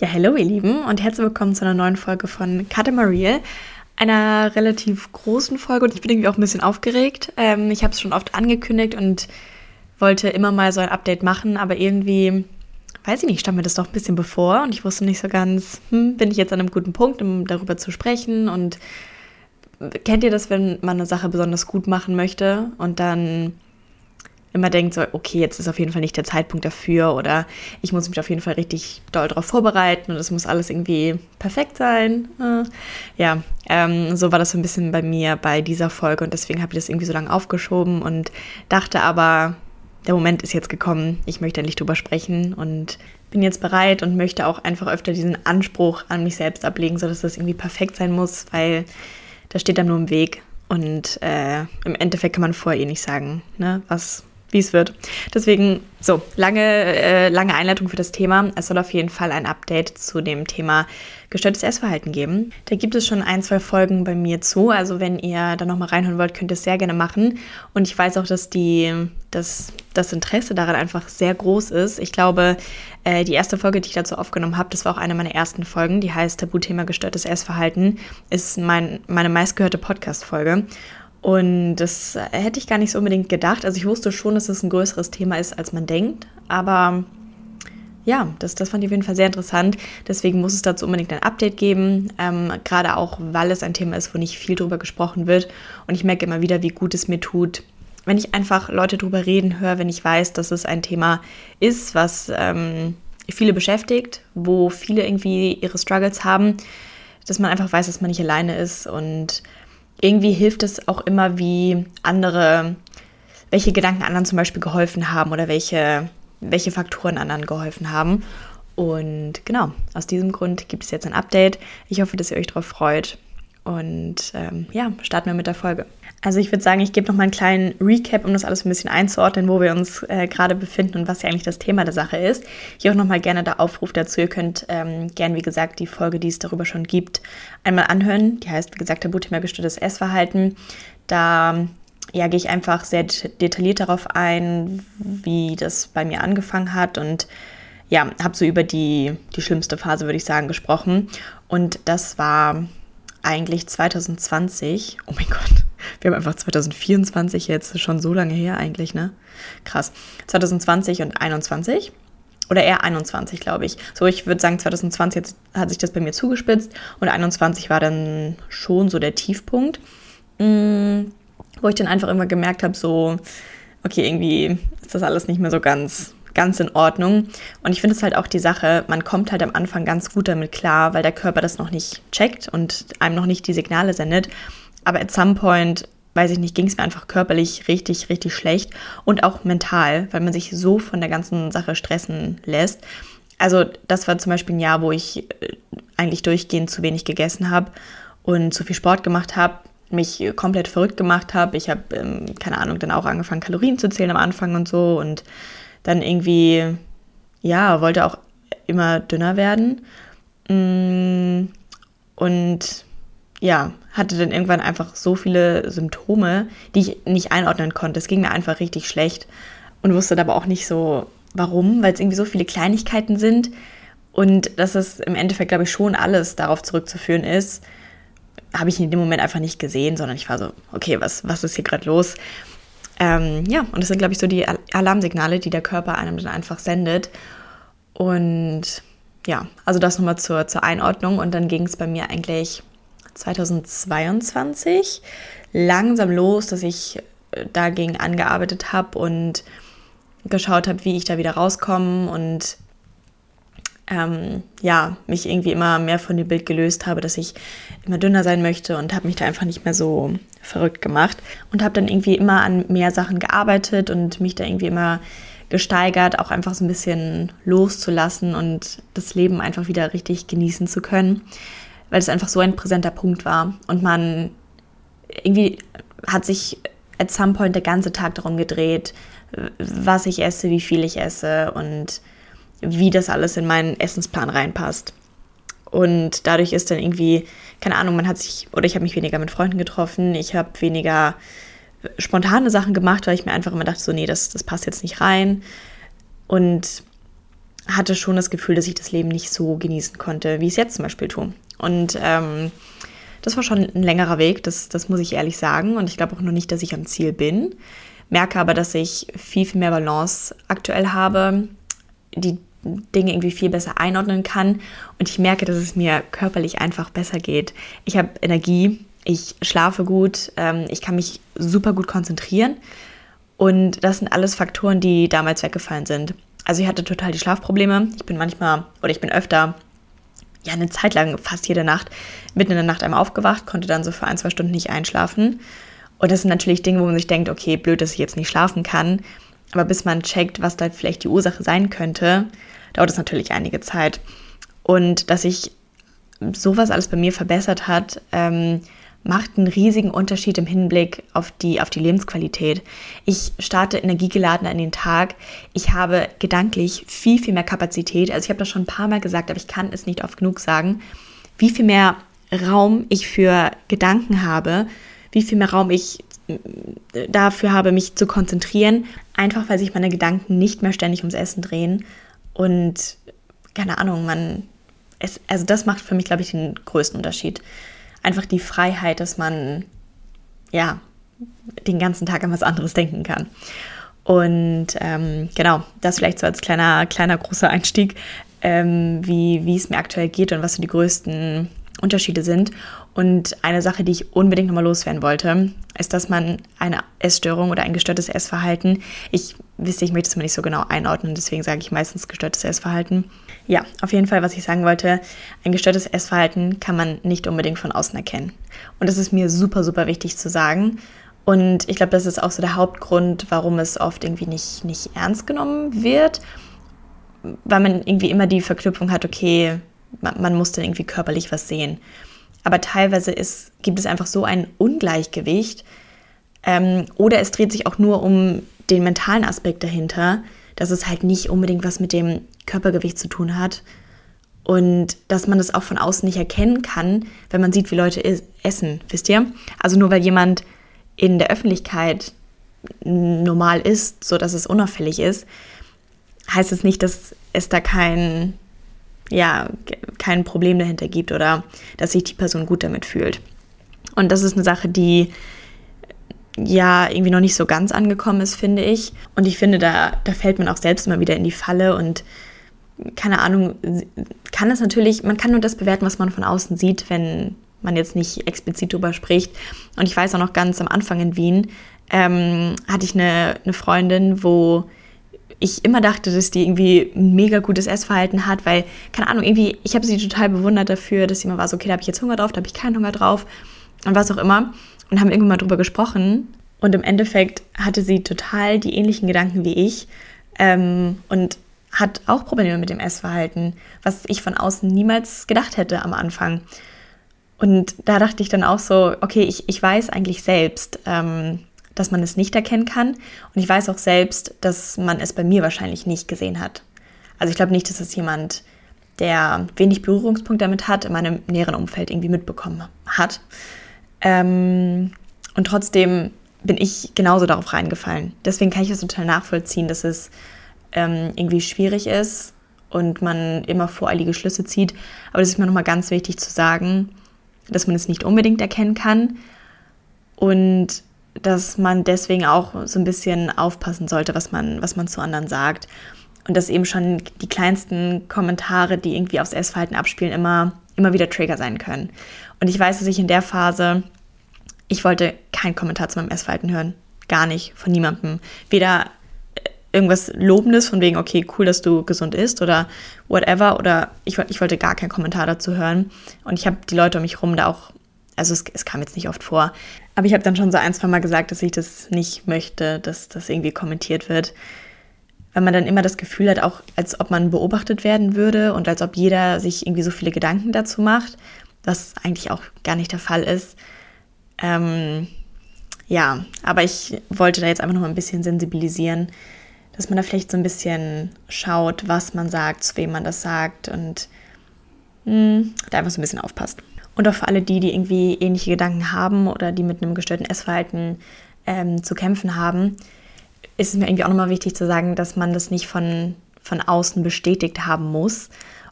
Ja, hallo ihr Lieben und herzlich willkommen zu einer neuen Folge von Katamariel, einer relativ großen Folge und ich bin irgendwie auch ein bisschen aufgeregt. Ähm, ich habe es schon oft angekündigt und wollte immer mal so ein Update machen, aber irgendwie, weiß ich nicht, stand mir das doch ein bisschen bevor und ich wusste nicht so ganz, hm, bin ich jetzt an einem guten Punkt, um darüber zu sprechen und kennt ihr das, wenn man eine Sache besonders gut machen möchte und dann immer denkt, so, okay, jetzt ist auf jeden Fall nicht der Zeitpunkt dafür oder ich muss mich auf jeden Fall richtig doll darauf vorbereiten und es muss alles irgendwie perfekt sein. Äh, ja, ähm, so war das so ein bisschen bei mir bei dieser Folge und deswegen habe ich das irgendwie so lange aufgeschoben und dachte aber, der Moment ist jetzt gekommen, ich möchte endlich drüber sprechen und bin jetzt bereit und möchte auch einfach öfter diesen Anspruch an mich selbst ablegen, sodass das irgendwie perfekt sein muss, weil das steht dann nur im Weg. Und äh, im Endeffekt kann man vorher eh nicht sagen, ne, was wie es wird. Deswegen, so, lange, äh, lange Einleitung für das Thema. Es soll auf jeden Fall ein Update zu dem Thema gestörtes Essverhalten geben. Da gibt es schon ein, zwei Folgen bei mir zu. Also wenn ihr da nochmal reinhören wollt, könnt ihr es sehr gerne machen. Und ich weiß auch, dass die, dass das Interesse daran einfach sehr groß ist. Ich glaube, äh, die erste Folge, die ich dazu aufgenommen habe, das war auch eine meiner ersten Folgen, die heißt Tabuthema gestörtes Essverhalten, ist mein, meine meistgehörte Podcast-Folge. Und das hätte ich gar nicht so unbedingt gedacht. Also ich wusste schon, dass es ein größeres Thema ist, als man denkt. Aber ja, das, das fand ich auf jeden Fall sehr interessant. Deswegen muss es dazu unbedingt ein Update geben. Ähm, gerade auch, weil es ein Thema ist, wo nicht viel drüber gesprochen wird. Und ich merke immer wieder, wie gut es mir tut, wenn ich einfach Leute drüber reden höre, wenn ich weiß, dass es ein Thema ist, was ähm, viele beschäftigt, wo viele irgendwie ihre Struggles haben, dass man einfach weiß, dass man nicht alleine ist und irgendwie hilft es auch immer, wie andere, welche Gedanken anderen zum Beispiel geholfen haben oder welche, welche Faktoren anderen geholfen haben. Und genau, aus diesem Grund gibt es jetzt ein Update. Ich hoffe, dass ihr euch darauf freut. Und ähm, ja, starten wir mit der Folge. Also ich würde sagen, ich gebe noch mal einen kleinen Recap, um das alles ein bisschen einzuordnen, wo wir uns äh, gerade befinden und was ja eigentlich das Thema der Sache ist. Hier auch noch mal gerne der Aufruf dazu. Ihr könnt ähm, gern, wie gesagt, die Folge, die es darüber schon gibt, einmal anhören. Die heißt, wie gesagt, Tabuthema gestörtes Essverhalten. Da ja, gehe ich einfach sehr detailliert darauf ein, wie das bei mir angefangen hat und ja, habe so über die, die schlimmste Phase, würde ich sagen, gesprochen. Und das war eigentlich 2020. Oh mein Gott wir haben einfach 2024 jetzt, schon so lange her eigentlich, ne? Krass. 2020 und 21 oder eher 21, glaube ich. So, ich würde sagen, 2020 hat sich das bei mir zugespitzt und 21 war dann schon so der Tiefpunkt, mm, wo ich dann einfach immer gemerkt habe, so, okay, irgendwie ist das alles nicht mehr so ganz ganz in Ordnung. Und ich finde es halt auch die Sache, man kommt halt am Anfang ganz gut damit klar, weil der Körper das noch nicht checkt und einem noch nicht die Signale sendet. Aber at some point, weiß ich nicht, ging es mir einfach körperlich richtig, richtig schlecht und auch mental, weil man sich so von der ganzen Sache stressen lässt. Also das war zum Beispiel ein Jahr, wo ich äh, eigentlich durchgehend zu wenig gegessen habe und zu viel Sport gemacht habe, mich komplett verrückt gemacht habe. Ich habe, ähm, keine Ahnung, dann auch angefangen, Kalorien zu zählen am Anfang und so und dann irgendwie, ja, wollte auch immer dünner werden. Mm, und ja, hatte dann irgendwann einfach so viele Symptome, die ich nicht einordnen konnte. Es ging mir einfach richtig schlecht und wusste aber auch nicht so, warum, weil es irgendwie so viele Kleinigkeiten sind und dass es im Endeffekt, glaube ich, schon alles darauf zurückzuführen ist, habe ich in dem Moment einfach nicht gesehen, sondern ich war so, okay, was, was ist hier gerade los? Ähm, ja, und das sind, glaube ich, so die Alarmsignale, die der Körper einem dann einfach sendet. Und ja, also das nochmal zur, zur Einordnung. Und dann ging es bei mir eigentlich 2022 langsam los, dass ich äh, dagegen angearbeitet habe und geschaut habe, wie ich da wieder rauskomme und ähm, ja, mich irgendwie immer mehr von dem Bild gelöst habe, dass ich immer dünner sein möchte und habe mich da einfach nicht mehr so verrückt gemacht und habe dann irgendwie immer an mehr Sachen gearbeitet und mich da irgendwie immer gesteigert, auch einfach so ein bisschen loszulassen und das Leben einfach wieder richtig genießen zu können weil es einfach so ein präsenter Punkt war. Und man irgendwie hat sich at some point der ganze Tag darum gedreht, was ich esse, wie viel ich esse und wie das alles in meinen Essensplan reinpasst. Und dadurch ist dann irgendwie, keine Ahnung, man hat sich, oder ich habe mich weniger mit Freunden getroffen, ich habe weniger spontane Sachen gemacht, weil ich mir einfach immer dachte, so, nee, das, das passt jetzt nicht rein. Und hatte schon das Gefühl, dass ich das Leben nicht so genießen konnte, wie ich es jetzt zum Beispiel tue. Und ähm, das war schon ein längerer Weg, das, das muss ich ehrlich sagen. Und ich glaube auch noch nicht, dass ich am Ziel bin. Merke aber, dass ich viel, viel mehr Balance aktuell habe, die Dinge irgendwie viel besser einordnen kann. Und ich merke, dass es mir körperlich einfach besser geht. Ich habe Energie, ich schlafe gut, ähm, ich kann mich super gut konzentrieren. Und das sind alles Faktoren, die damals weggefallen sind. Also ich hatte total die Schlafprobleme. Ich bin manchmal oder ich bin öfter ja eine Zeit lang fast jede Nacht mitten in der Nacht einmal aufgewacht, konnte dann so für ein, zwei Stunden nicht einschlafen. Und das sind natürlich Dinge, wo man sich denkt, okay, blöd, dass ich jetzt nicht schlafen kann. Aber bis man checkt, was da vielleicht die Ursache sein könnte, dauert es natürlich einige Zeit. Und dass sich sowas alles bei mir verbessert hat, ähm, macht einen riesigen Unterschied im Hinblick auf die, auf die Lebensqualität. Ich starte energiegeladener in den Tag. Ich habe gedanklich viel, viel mehr Kapazität. Also ich habe das schon ein paar Mal gesagt, aber ich kann es nicht oft genug sagen, wie viel mehr Raum ich für Gedanken habe, wie viel mehr Raum ich äh, dafür habe, mich zu konzentrieren, einfach weil sich meine Gedanken nicht mehr ständig ums Essen drehen. Und keine Ahnung, man, es, also das macht für mich, glaube ich, den größten Unterschied einfach die Freiheit, dass man ja den ganzen Tag an was anderes denken kann. Und ähm, genau, das vielleicht so als kleiner, kleiner großer Einstieg, ähm, wie, wie es mir aktuell geht und was so die größten Unterschiede sind. Und eine Sache, die ich unbedingt nochmal loswerden wollte, ist, dass man eine Essstörung oder ein gestörtes Essverhalten, ich wisse, ich möchte es mir nicht so genau einordnen, deswegen sage ich meistens gestörtes Essverhalten. Ja, auf jeden Fall, was ich sagen wollte, ein gestörtes Essverhalten kann man nicht unbedingt von außen erkennen. Und das ist mir super, super wichtig zu sagen. Und ich glaube, das ist auch so der Hauptgrund, warum es oft irgendwie nicht, nicht ernst genommen wird, weil man irgendwie immer die Verknüpfung hat, okay, man, man muss dann irgendwie körperlich was sehen. Aber teilweise ist, gibt es einfach so ein Ungleichgewicht ähm, oder es dreht sich auch nur um den mentalen Aspekt dahinter, dass es halt nicht unbedingt was mit dem Körpergewicht zu tun hat und dass man das auch von außen nicht erkennen kann, wenn man sieht, wie Leute essen, wisst ihr? Also nur weil jemand in der Öffentlichkeit normal ist, so dass es unauffällig ist, heißt es nicht, dass es da kein ja, kein Problem dahinter gibt oder dass sich die Person gut damit fühlt. Und das ist eine Sache, die ja irgendwie noch nicht so ganz angekommen ist, finde ich. Und ich finde, da, da fällt man auch selbst immer wieder in die Falle und keine Ahnung, kann es natürlich, man kann nur das bewerten, was man von außen sieht, wenn man jetzt nicht explizit darüber spricht. Und ich weiß auch noch ganz am Anfang in Wien, ähm, hatte ich eine, eine Freundin, wo ich immer dachte, dass die irgendwie ein mega gutes Essverhalten hat, weil, keine Ahnung, irgendwie, ich habe sie total bewundert dafür, dass sie immer war so, okay, da habe ich jetzt Hunger drauf, da habe ich keinen Hunger drauf und was auch immer. Und haben irgendwann mal drüber gesprochen. Und im Endeffekt hatte sie total die ähnlichen Gedanken wie ich ähm, und hat auch Probleme mit dem Essverhalten, was ich von außen niemals gedacht hätte am Anfang. Und da dachte ich dann auch so, okay, ich, ich weiß eigentlich selbst, ähm, dass man es nicht erkennen kann. Und ich weiß auch selbst, dass man es bei mir wahrscheinlich nicht gesehen hat. Also ich glaube nicht, dass es jemand, der wenig Berührungspunkt damit hat, in meinem näheren Umfeld irgendwie mitbekommen hat. Ähm, und trotzdem bin ich genauso darauf reingefallen. Deswegen kann ich es total nachvollziehen, dass es ähm, irgendwie schwierig ist und man immer voreilige Schlüsse zieht. Aber das ist mir nochmal ganz wichtig zu sagen, dass man es nicht unbedingt erkennen kann und dass man deswegen auch so ein bisschen aufpassen sollte, was man, was man zu anderen sagt. Und dass eben schon die kleinsten Kommentare, die irgendwie aufs Essverhalten abspielen, immer, immer wieder Trigger sein können. Und ich weiß, dass ich in der Phase, ich wollte keinen Kommentar zu meinem Essverhalten hören. Gar nicht, von niemandem. Weder äh, irgendwas Lobendes von wegen, okay, cool, dass du gesund isst oder whatever. Oder ich, ich wollte gar keinen Kommentar dazu hören. Und ich habe die Leute um mich herum da auch also es, es, kam jetzt nicht oft vor, aber ich habe dann schon so ein, zwei Mal gesagt, dass ich das nicht möchte, dass das irgendwie kommentiert wird. Weil man dann immer das Gefühl hat, auch als ob man beobachtet werden würde und als ob jeder sich irgendwie so viele Gedanken dazu macht, was eigentlich auch gar nicht der Fall ist. Ähm, ja, aber ich wollte da jetzt einfach noch mal ein bisschen sensibilisieren, dass man da vielleicht so ein bisschen schaut, was man sagt, zu wem man das sagt und mh, hm, da einfach so ein bisschen aufpasst. Und auch für alle die, die irgendwie ähnliche Gedanken haben oder die mit einem gestörten Essverhalten ähm, zu kämpfen haben, ist es mir irgendwie auch nochmal wichtig zu sagen, dass man das nicht von, von außen bestätigt haben muss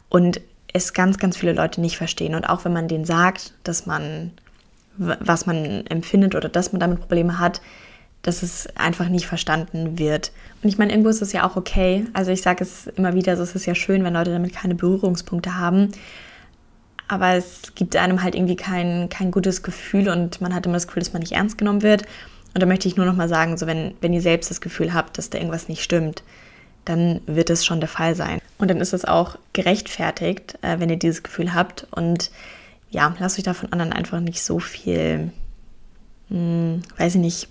und es ganz, ganz viele Leute nicht verstehen. Und auch wenn man denen sagt, dass man, was man empfindet oder dass man damit Probleme hat, dass es einfach nicht verstanden wird. Und ich meine, irgendwo ist es ja auch okay. Also ich sage es immer wieder, also es ist ja schön, wenn Leute damit keine Berührungspunkte haben. Aber es gibt einem halt irgendwie kein, kein gutes Gefühl und man hat immer das Gefühl, dass man nicht ernst genommen wird. Und da möchte ich nur noch mal sagen, so wenn, wenn ihr selbst das Gefühl habt, dass da irgendwas nicht stimmt, dann wird es schon der Fall sein. Und dann ist es auch gerechtfertigt, äh, wenn ihr dieses Gefühl habt. Und ja, lasst euch da von anderen einfach nicht so viel, mh, hm, weiß ich nicht,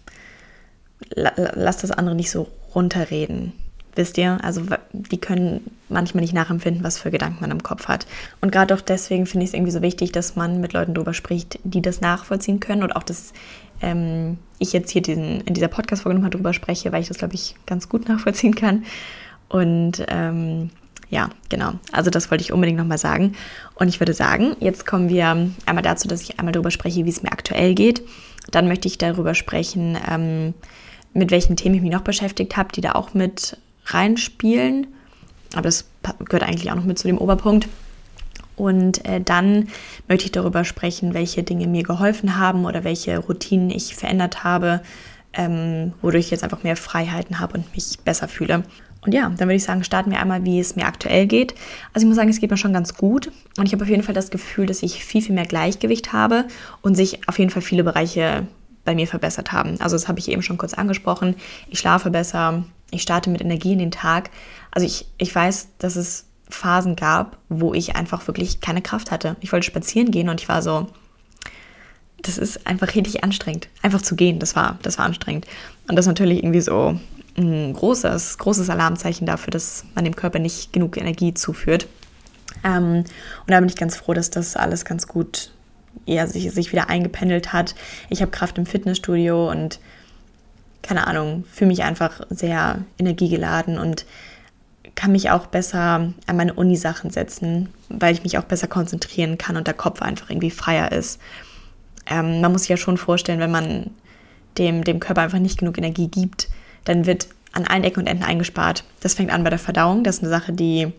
la lasst das andere nicht so runterreden. Wisst ihr? Also die können manchmal nicht nachempfinden, was für Gedanken man im Kopf hat. Und gerade auch deswegen finde ich es irgendwie so wichtig, dass man mit Leuten drüber spricht, die das nachvollziehen können und auch, dass ähm, ich jetzt hier diesen, in dieser Podcast-Folge nochmal drüber spreche, weil ich das, glaube ich, ganz gut nachvollziehen kann. Und ähm, ja, genau. Also das wollte ich unbedingt nochmal sagen. Und ich würde sagen, jetzt kommen wir einmal dazu, dass ich einmal darüber spreche, wie es mir aktuell geht. Dann möchte ich darüber sprechen, ähm, mit welchen Themen ich mich noch beschäftigt habe, die da auch mit reinspielen. Aber das gehört eigentlich auch noch mit zu dem Oberpunkt. Und äh, dann möchte ich darüber sprechen, welche Dinge mir geholfen haben oder welche Routinen ich verändert habe, ähm, wodurch ich jetzt einfach mehr Freiheiten habe und mich besser fühle. Und ja, dann würde ich sagen, starten wir einmal, wie es mir aktuell geht. Also ich muss sagen, es geht mir schon ganz gut. Und ich habe auf jeden Fall das Gefühl, dass ich viel, viel mehr Gleichgewicht habe und sich auf jeden Fall viele Bereiche bei mir verbessert haben. Also das habe ich eben schon kurz angesprochen. Ich schlafe besser, ich starte mit Energie in den Tag. Also ich, ich weiß, dass es Phasen gab, wo ich einfach wirklich keine Kraft hatte. Ich wollte spazieren gehen und ich war so, das ist einfach richtig anstrengend. Einfach zu gehen, das war, das war anstrengend. Und das ist natürlich irgendwie so ein großes, großes Alarmzeichen dafür, dass man dem Körper nicht genug Energie zuführt. Ähm, und da bin ich ganz froh, dass das alles ganz gut ja, sich, sich wieder eingependelt hat. Ich habe Kraft im Fitnessstudio und keine Ahnung, fühle mich einfach sehr energiegeladen und kann mich auch besser an meine Uni-Sachen setzen, weil ich mich auch besser konzentrieren kann und der Kopf einfach irgendwie freier ist. Ähm, man muss sich ja schon vorstellen, wenn man dem, dem Körper einfach nicht genug Energie gibt, dann wird an allen Ecken und Enden eingespart. Das fängt an bei der Verdauung. Das ist eine Sache, die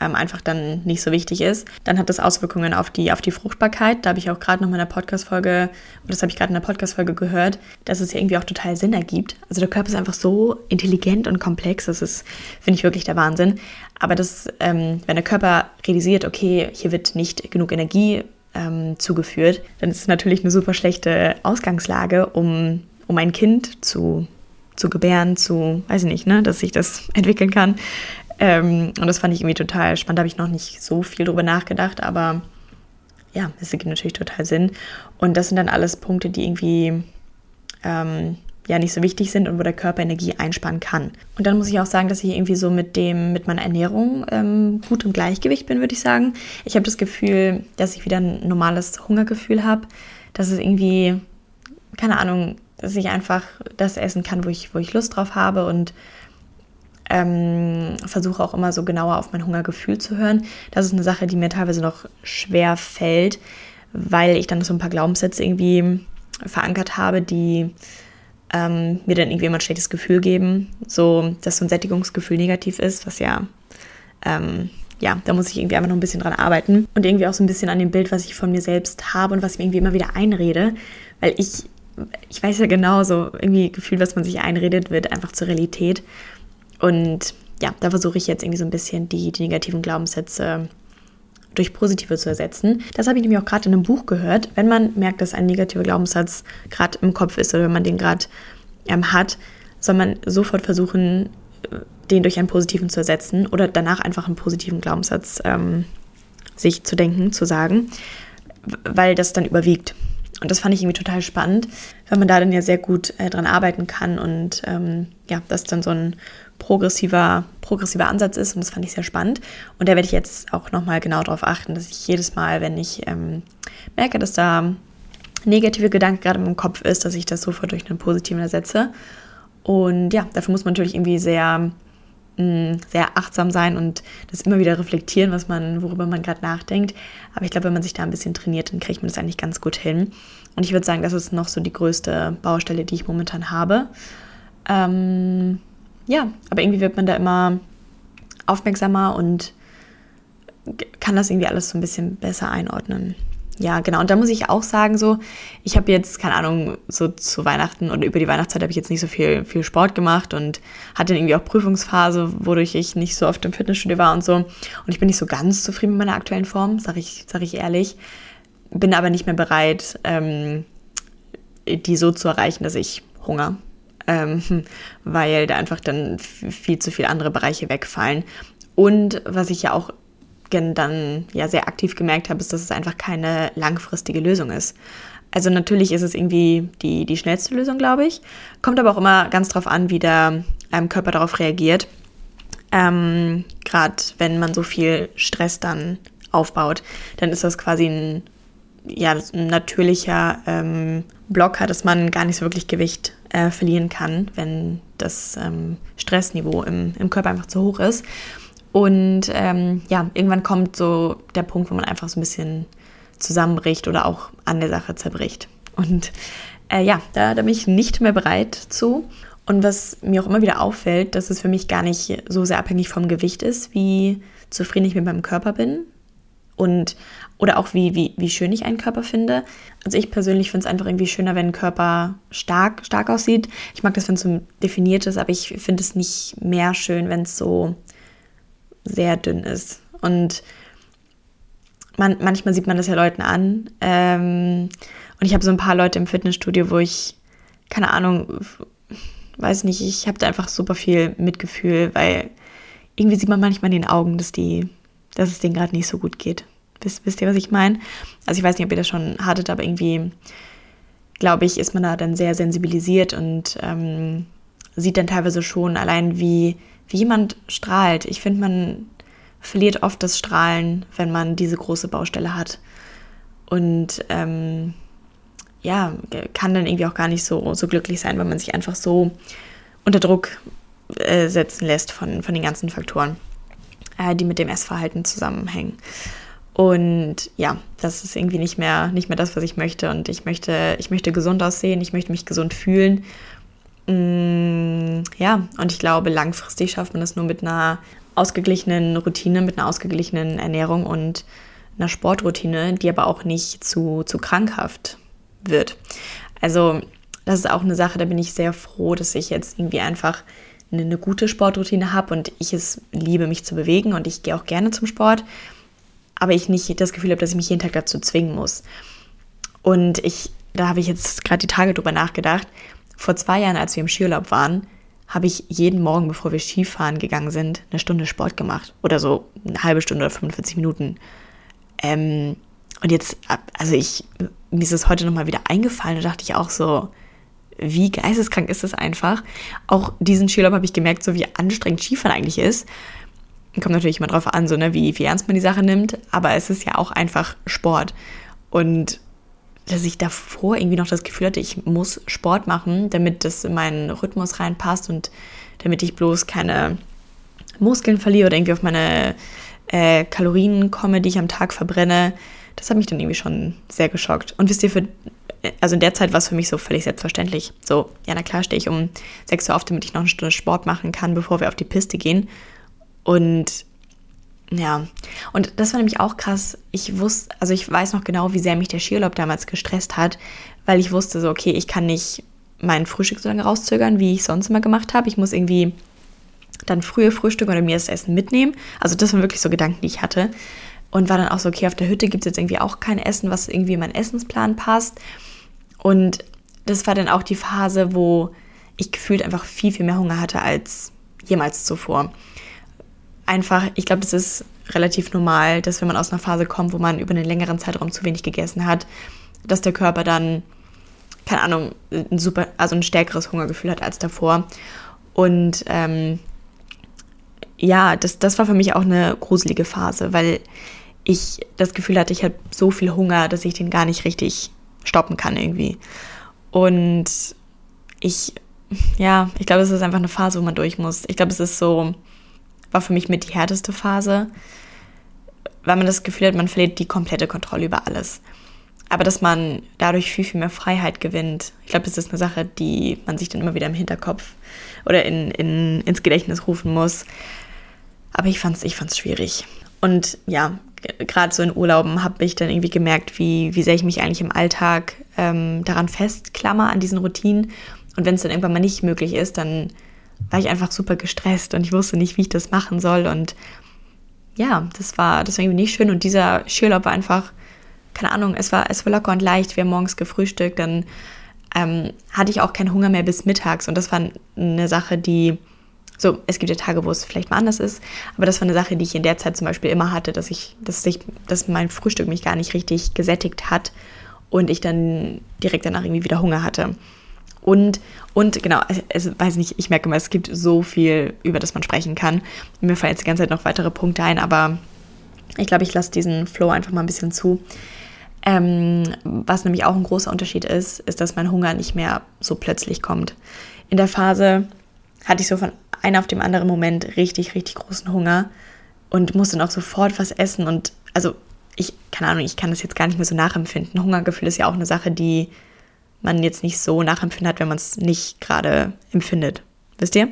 ähm, einfach dann nicht so wichtig ist. Dann hat das Auswirkungen auf die, auf die Fruchtbarkeit. Da habe ich auch gerade noch mal in der Podcast-Folge, das habe ich gerade in der Podcast-Folge gehört, dass es ja irgendwie auch total Sinn ergibt. Also der Körper ist einfach so intelligent und komplex. Das ist, finde ich, wirklich der Wahnsinn. Aber das, ähm, wenn der Körper realisiert, okay, hier wird nicht genug Energie ähm, zugeführt, dann ist es natürlich eine super schlechte Ausgangslage, um, um ein Kind zu zu gebären, zu, weiß ich nicht, ne, dass sich das entwickeln kann. Ähm, und das fand ich irgendwie total spannend. Da habe ich noch nicht so viel drüber nachgedacht, aber ja, es ergibt natürlich total Sinn. Und das sind dann alles Punkte, die irgendwie ähm, ja nicht so wichtig sind und wo der Körper Energie einsparen kann. Und dann muss ich auch sagen, dass ich irgendwie so mit dem, mit meiner Ernährung ähm, gut im Gleichgewicht bin, würde ich sagen. Ich habe das Gefühl, dass ich wieder ein normales Hungergefühl habe, dass es irgendwie, keine Ahnung, dass ich einfach das essen kann, wo ich, wo ich Lust drauf habe und ähm, versuche auch immer so genauer auf mein Hungergefühl zu hören. Das ist eine Sache, die mir teilweise noch schwer fällt, weil ich dann so ein paar Glaubenssätze irgendwie verankert habe, die ähm, mir dann irgendwie immer ein schlechtes Gefühl geben. So, dass so ein Sättigungsgefühl negativ ist, was ja, ähm, ja, da muss ich irgendwie einfach noch ein bisschen dran arbeiten. Und irgendwie auch so ein bisschen an dem Bild, was ich von mir selbst habe und was ich mir irgendwie immer wieder einrede. Weil ich, ich weiß ja genau, so irgendwie Gefühl, was man sich einredet, wird einfach zur Realität. Und ja, da versuche ich jetzt irgendwie so ein bisschen die, die negativen Glaubenssätze durch positive zu ersetzen. Das habe ich nämlich auch gerade in einem Buch gehört. Wenn man merkt, dass ein negativer Glaubenssatz gerade im Kopf ist oder wenn man den gerade ähm, hat, soll man sofort versuchen, den durch einen positiven zu ersetzen oder danach einfach einen positiven Glaubenssatz ähm, sich zu denken, zu sagen, weil das dann überwiegt. Und das fand ich irgendwie total spannend, weil man da dann ja sehr gut äh, dran arbeiten kann und ähm, ja, das dann so ein progressiver, progressiver Ansatz ist und das fand ich sehr spannend. Und da werde ich jetzt auch nochmal genau darauf achten, dass ich jedes Mal, wenn ich ähm, merke, dass da negative Gedanken gerade im Kopf ist, dass ich das sofort durch einen positiven ersetze. Und ja, dafür muss man natürlich irgendwie sehr, mh, mm, sehr achtsam sein und das immer wieder reflektieren, was man, worüber man gerade nachdenkt. Aber ich glaube, wenn man sich da ein bisschen trainiert, dann kriegt man das eigentlich ganz gut hin. Und ich würde sagen, das ist noch so die größte Baustelle, die ich momentan habe. Ähm, ja, aber irgendwie wird man da immer aufmerksamer und kann das irgendwie alles so ein bisschen besser einordnen. Ja, genau. Und da muss ich auch sagen, so, ich habe jetzt, keine Ahnung, so zu Weihnachten oder über die Weihnachtszeit habe ich jetzt nicht so viel, viel Sport gemacht und hatte irgendwie auch Prüfungsphase, wodurch ich nicht so oft im Fitnessstudio war und so. Und ich bin nicht so ganz zufrieden mit meiner aktuellen Form, sage ich, sag ich ehrlich. Bin aber nicht mehr bereit, ähm, die so zu erreichen, dass ich Hunger, ähm, weil da einfach dann viel zu viele andere Bereiche wegfallen. Und was ich ja auch dann ja sehr aktiv gemerkt habe, ist, dass es einfach keine langfristige Lösung ist. Also natürlich ist es irgendwie die, die schnellste Lösung, glaube ich. Kommt aber auch immer ganz drauf an, wie der ähm, Körper darauf reagiert. Ähm, Gerade wenn man so viel Stress dann aufbaut, dann ist das quasi ein, ja, ein natürlicher ähm, Blocker, dass man gar nicht so wirklich Gewicht äh, verlieren kann, wenn das ähm, Stressniveau im, im Körper einfach zu hoch ist. Und ähm, ja, irgendwann kommt so der Punkt, wo man einfach so ein bisschen zusammenbricht oder auch an der Sache zerbricht. Und äh, ja, da, da bin ich nicht mehr bereit zu. Und was mir auch immer wieder auffällt, dass es für mich gar nicht so sehr abhängig vom Gewicht ist, wie zufrieden ich mit meinem Körper bin. Und oder auch wie, wie, wie schön ich einen Körper finde. Also ich persönlich finde es einfach irgendwie schöner, wenn ein Körper stark, stark aussieht. Ich mag das, wenn es so definiert ist, aber ich finde es nicht mehr schön, wenn es so sehr dünn ist. Und man, manchmal sieht man das ja Leuten an. Ähm, und ich habe so ein paar Leute im Fitnessstudio, wo ich, keine Ahnung, weiß nicht, ich habe da einfach super viel Mitgefühl, weil irgendwie sieht man manchmal in den Augen, dass die, dass es denen gerade nicht so gut geht. Wisst, wisst ihr, was ich meine? Also ich weiß nicht, ob ihr das schon hattet, aber irgendwie, glaube ich, ist man da dann sehr sensibilisiert und ähm, sieht dann teilweise schon allein, wie wie jemand strahlt. Ich finde, man verliert oft das Strahlen, wenn man diese große Baustelle hat. Und ähm, ja, kann dann irgendwie auch gar nicht so, so glücklich sein, weil man sich einfach so unter Druck äh, setzen lässt von, von den ganzen Faktoren, äh, die mit dem Essverhalten zusammenhängen. Und ja, das ist irgendwie nicht mehr, nicht mehr das, was ich möchte. Und ich möchte, ich möchte gesund aussehen, ich möchte mich gesund fühlen. Mm, ja, und ich glaube, langfristig schafft man das nur mit einer ausgeglichenen Routine, mit einer ausgeglichenen Ernährung und einer Sportroutine, die aber auch nicht zu, zu krankhaft wird. Also, das ist auch eine Sache, da bin ich sehr froh, dass ich jetzt irgendwie einfach eine, eine gute Sportroutine habe und ich es liebe, mich zu bewegen und ich gehe auch gerne zum Sport, aber ich nicht das Gefühl habe, dass ich mich jeden Tag dazu zwingen muss. Und ich, da habe ich jetzt gerade die Tage drüber nachgedacht, vor zwei Jahren, als wir im Skiurlaub waren, habe ich jeden Morgen, bevor wir Skifahren gegangen sind, eine Stunde Sport gemacht. Oder so eine halbe Stunde oder 45 Minuten. Ähm, und jetzt, also ich, mir ist es heute nochmal wieder eingefallen und dachte ich auch so, wie geisteskrank ist das einfach. Auch diesen Skiurlaub habe ich gemerkt, so wie anstrengend Skifahren eigentlich ist. Kommt natürlich immer drauf an, so, ne, wie, wie ernst man die Sache nimmt, aber es ist ja auch einfach Sport. Und dass ich davor irgendwie noch das Gefühl hatte, ich muss Sport machen, damit das in meinen Rhythmus reinpasst und damit ich bloß keine Muskeln verliere oder irgendwie auf meine äh, Kalorien komme, die ich am Tag verbrenne. Das hat mich dann irgendwie schon sehr geschockt. Und wisst ihr, für, also in der Zeit war es für mich so völlig selbstverständlich. So, ja, na klar stehe ich um 6 Uhr auf, damit ich noch eine Stunde Sport machen kann, bevor wir auf die Piste gehen. Und ja, und das war nämlich auch krass. Ich wusste, also ich weiß noch genau, wie sehr mich der Skiurlaub damals gestresst hat, weil ich wusste so, okay, ich kann nicht mein Frühstück so lange rauszögern, wie ich sonst immer gemacht habe. Ich muss irgendwie dann früher frühstücken oder mir das Essen mitnehmen. Also das waren wirklich so Gedanken, die ich hatte. Und war dann auch so, okay, auf der Hütte gibt es jetzt irgendwie auch kein Essen, was irgendwie in meinen Essensplan passt. Und das war dann auch die Phase, wo ich gefühlt einfach viel, viel mehr Hunger hatte als jemals zuvor einfach, ich glaube, das ist relativ normal, dass wenn man aus einer Phase kommt, wo man über einen längeren Zeitraum zu wenig gegessen hat, dass der Körper dann, keine Ahnung, ein super, also ein stärkeres Hungergefühl hat als davor. Und ähm, ja, das, das war für mich auch eine gruselige Phase, weil ich das Gefühl hatte, ich habe so viel Hunger, dass ich den gar nicht richtig stoppen kann irgendwie. Und ich, ja, ich glaube, es ist einfach eine Phase, wo man durch muss. Ich glaube, es ist so, war für mich mit die härteste Phase, weil man das Gefühl hat, man verliert die komplette Kontrolle über alles. Aber dass man dadurch viel, viel mehr Freiheit gewinnt. Ich glaube, das ist eine Sache, die man sich dann immer wieder im Hinterkopf oder in, in, ins Gedächtnis rufen muss. Aber ich fand es ich fand's schwierig. Und ja, gerade so in Urlauben habe ich dann irgendwie gemerkt, wie, wie sehr ich mich eigentlich im Alltag ähm, daran festklammer, an diesen Routinen. Und wenn es dann irgendwann mal nicht möglich ist, dann war ich einfach super gestresst und ich wusste nicht, wie ich das machen soll. Und ja, das war, das war irgendwie nicht schön. Und dieser Skiurlaub war einfach, keine Ahnung, es war, es war locker und leicht. Wir haben morgens gefrühstückt, dann ähm, hatte ich auch keinen Hunger mehr bis mittags. Und das war eine Sache, die, so, es gibt ja Tage, wo es vielleicht mal anders ist, aber das war eine Sache, die ich in der Zeit zum Beispiel immer hatte, dass ich, dass ich, dass mein Frühstück mich gar nicht richtig gesättigt hat und ich dann direkt danach irgendwie wieder Hunger hatte. Und, und genau, es, weiß nicht, ich merke mal, es gibt so viel, über das man sprechen kann. Mir fallen jetzt die ganze Zeit noch weitere Punkte ein, aber ich glaube, ich lasse diesen Flow einfach mal ein bisschen zu. Ähm, was nämlich auch ein großer Unterschied ist, ist, dass mein Hunger nicht mehr so plötzlich kommt. In der Phase hatte ich so von einem auf dem anderen Moment richtig, richtig großen Hunger und musste auch sofort was essen. Und also ich, keine Ahnung, ich kann das jetzt gar nicht mehr so nachempfinden. Hungergefühl ist ja auch eine Sache, die man jetzt nicht so nachempfinden hat, wenn man es nicht gerade empfindet. Wisst ihr?